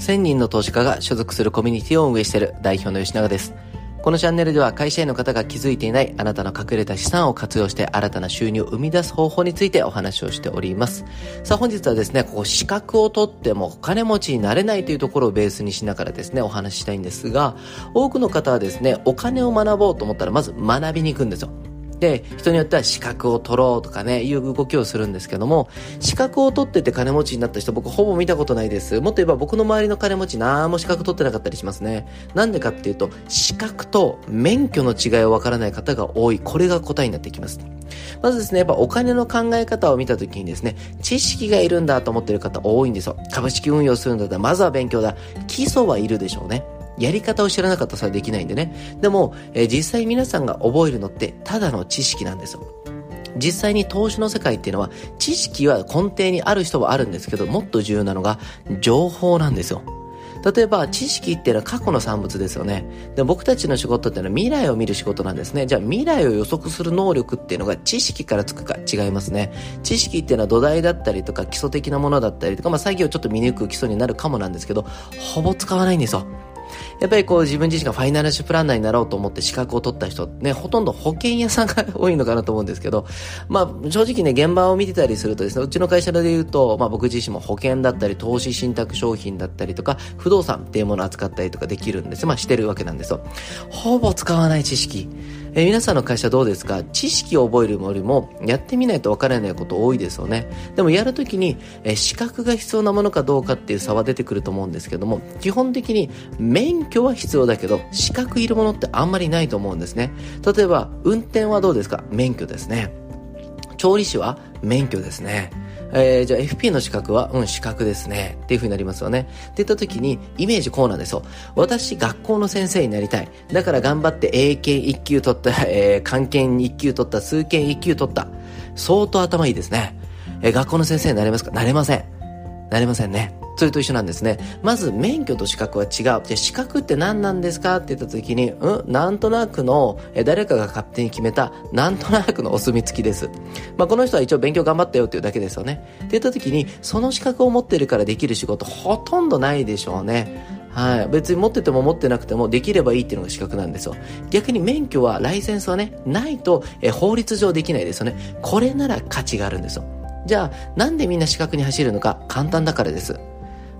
1000人の投資家が所属するコミュニティを運営している代表の吉永です。このチャンネルでは会社員の方が気づいていないあなたの隠れた資産を活用して新たな収入を生み出す方法についてお話をしております。さあ本日はですね、ここ資格を取ってもお金持ちになれないというところをベースにしながらですね、お話ししたいんですが、多くの方はですね、お金を学ぼうと思ったらまず学びに行くんですよ。で、人によっては資格を取ろうとかね、いう動きをするんですけども、資格を取ってて金持ちになった人僕ほぼ見たことないです。もっと言えば僕の周りの金持ちなんも資格取ってなかったりしますね。なんでかっていうと、資格と免許の違いをわからない方が多い。これが答えになってきます。まずですね、やっぱお金の考え方を見たときにですね、知識がいるんだと思ってる方多いんですよ。株式運用するんだったら、まずは勉強だ。基礎はいるでしょうね。やり方を知らなかったらそれはできないんでね。でも、えー、実際皆さんが覚えるのってただの知識なんですよ。実際に投資の世界っていうのは知識は根底にある人はあるんですけどもっと重要なのが情報なんですよ。例えば知識っていうのは過去の産物ですよね。で僕たちの仕事っていうのは未来を見る仕事なんですね。じゃあ未来を予測する能力っていうのが知識からつくか違いますね。知識っていうのは土台だったりとか基礎的なものだったりとか、まあ作業ちょっと見抜く基礎になるかもなんですけど、ほぼ使わないんですよ。やっぱりこう自分自身がファイナルシュプランナーになろうと思って資格を取った人ね、ほとんど保険屋さんが多いのかなと思うんですけど、まあ正直ね、現場を見てたりするとですね、うちの会社で言うと、まあ僕自身も保険だったり、投資信託商品だったりとか、不動産っていうものを扱ったりとかできるんです。まあしてるわけなんですよ。ほぼ使わない知識。え、皆さんの会社どうですか？知識を覚えるよりもやってみないとわからないこと多いですよねでもやるときに、え、資格が必要なものかどうかっていう差は出てくると思うんですけども基本的に免許は必要だけど資格いるものってあんまりないと思うんですね例えば運転はどうですか？免許ですね調理師は免許ですねえー、じゃあ FP の資格は、うん、資格ですね。っていう風になりますよね。って言った時に、イメージこうなんですよ。私、学校の先生になりたい。だから頑張って英検1級取った、えー、漢検1級取った、数検1級取った。相当頭いいですね。えー、学校の先生になれますか？なれません。なれませんね。それと一緒なんですね。まず、免許と資格は違う。じゃ、資格って何なんですかって言った時に、うん、なんとなくの、え誰かが勝手に決めた、なんとなくのお墨付きです。まあ、この人は一応勉強頑張ったよっていうだけですよね。って言った時に、その資格を持ってるからできる仕事、ほとんどないでしょうね。はい。別に持ってても持ってなくてもできればいいっていうのが資格なんですよ。逆に免許は、ライセンスはね、ないと、え法律上できないですよね。これなら価値があるんですよ。じゃあ、なんでみんな資格に走るのか簡単だからです。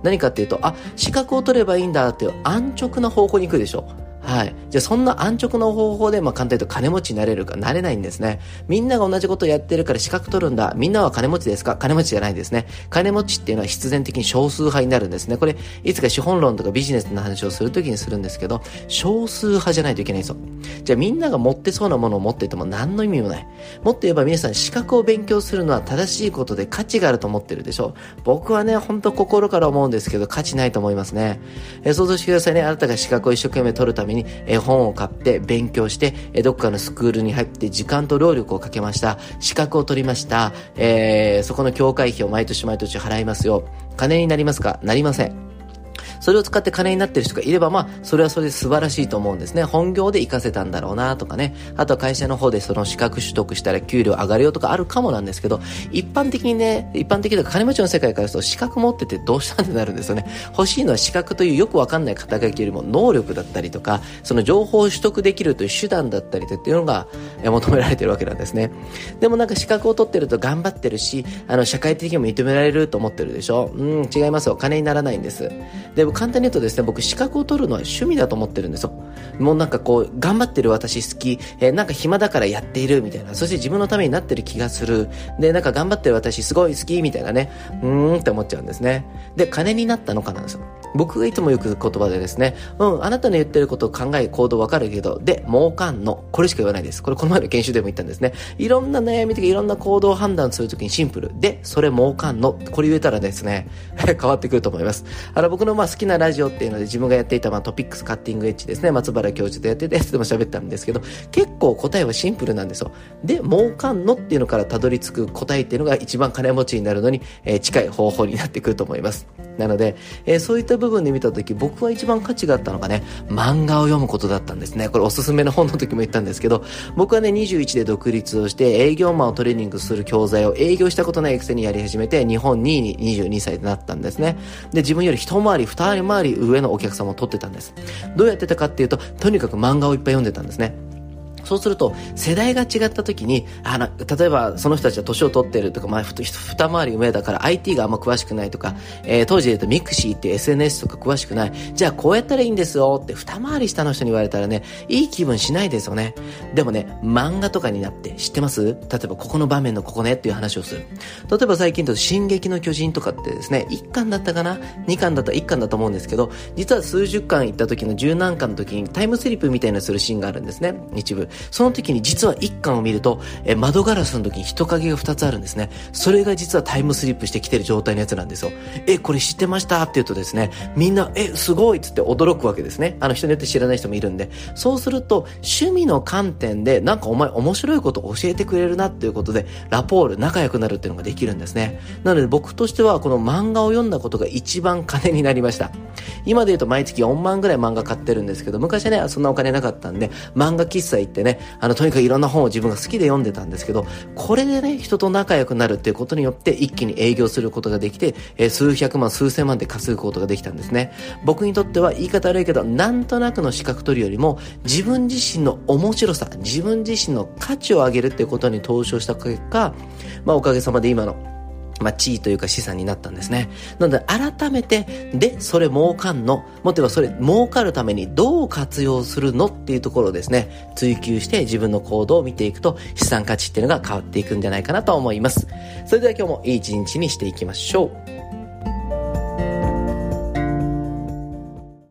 何かっていうと、あ、資格を取ればいいんだっていう安直な方向に行くでしょ。はい。じゃあそんな安直な方法で、まあ簡単に言うと金持ちになれるかなれないんですね。みんなが同じことをやってるから資格取るんだ。みんなは金持ちですか？金持ちじゃないですね。金持ちっていうのは必然的に少数派になるんですね。これ、いつか資本論とかビジネスの話をするときにするんですけど、少数派じゃないといけないんですよ。じゃあみんなが持ってそうなものを持ってても何の意味もない。もっと言えば皆さん資格を勉強するのは正しいことで価値があると思ってるでしょう。僕はね、ほんと心から思うんですけど価値ないと思いますね。え想像してくださいね。あなたが資格を一生懸命取るために、え本を買って勉強して、えどっかのスクールに入って時間と労力をかけました。資格を取りました。えー、そこの教会費を毎年毎年払いますよ。金になりますか？なりません。それを使って金になってる人がいれば、まあ、それはそれで素晴らしいと思うんですね。本業で活かせたんだろうなとかね。あとは会社の方でその資格取得したら給料上がるよとかあるかもなんですけど、一般的にね、一般的とか金持ちの世界からすると資格持っててどうしたんってなるんですよね。欲しいのは資格というよくわかんない肩書きよりも能力だったりとか、その情報を取得できるという手段だったりっていうのが求められてるわけなんですね。でもなんか資格を取ってると頑張ってるし、あの、社会的にも認められると思ってるでしょ？うん、違いますよ。金にならないんです。で、簡単に言うとですね、僕資格を取るのは趣味だと思ってるんですよ。もうなんかこう、頑張ってる私好き、えー、なんか暇だからやっているみたいな、そして自分のためになってる気がする。で、なんか頑張ってる私すごい好きみたいなね、うーんって思っちゃうんですね。で、金になったのかなんですよ。僕がいつもよく言葉でですね、うん、あなたの言ってることを考え、行動わかるけど、で、儲かんの。これしか言わないです。これこの前の研修でも言ったんですね。いろんな悩みとかいろんな行動を判断するときにシンプル。で、それ儲かんの。これ言えたらですね、変わってくると思います。あの、僕のまあ好きなラジオっていうので自分がやっていたまあトピックスカッティングエッジですね。松原教授とやってたやつでも喋ったんですけど、結構答えはシンプルなんですよ。で、儲かんのっていうのからたどり着く答えっていうのが一番金持ちになるのに、え、近い方法になってくると思います。なので、えー、そういった部分で見た時僕は一番価値があったのがね、漫画を読むことだったんですね。これおすすめの本の時も言ったんですけど、僕はね、21で独立をして営業マンをトレーニングする教材を営業したことないくせにやり始めて、日本2位に22歳になったんですね。で、自分より一回り、二回り上のお客様を取ってたんです。どうやってたかっていうと、とにかく漫画をいっぱい読んでたんですね。そうすると、世代が違った時に、あの、例えばその人たちは年を取ってるとか、まあ、二回り上だから IT があんま詳しくないとか、えー、当時で言うとミクシーっていう SNS とか詳しくない。じゃあこうやったらいいんですよって二回り下の人に言われたらね、いい気分しないですよね。でもね、漫画とかになって知ってます？例えばここの場面のここねっていう話をする。例えば最近だと進撃の巨人とかってですね、1巻だったかな ?2 巻だったら1巻だと思うんですけど、実は数十巻行った時の十何巻の時にタイムスリップみたいなするシーンがあるんですね。一部。その時に実は一巻を見ると、え窓ガラスの時に人影が2つあるんですね。それが実はタイムスリップしてきてる状態のやつなんですよ。え、これ知ってました？って言うとですね、みんな、え、すごいっつって驚くわけですね。あの人によって知らない人もいるんで。そうすると、趣味の観点で、なんかお前面白いこと教えてくれるなっていうことで、ラポール、仲良くなるっていうのができるんですね。なので僕としては、この漫画を読んだことが一番金になりました。今で言うと毎月4万ぐらい漫画買ってるんですけど、昔はね、そんなお金なかったんで、漫画喫茶行ってね、あの、とにかくいろんな本を自分が好きで読んでたんですけど、これでね、人と仲良くなるっていうことによって一気に営業することができて、えー、数百万、数千万で稼ぐことができたんですね。僕にとっては言い方悪いけど、なんとなくの資格取るよりも、自分自身の面白さ、自分自身の価値を上げるっていうことに投資をした結果、まあおかげさまで今のまあ、地位というか資産になったんですね。なので、改めて、で、それ儲かんのもっと言えばそれ儲かるためにどう活用するのっていうところをですね、追求して自分の行動を見ていくと資産価値っていうのが変わっていくんじゃないかなと思います。それでは今日もいい一日にしていきましょう。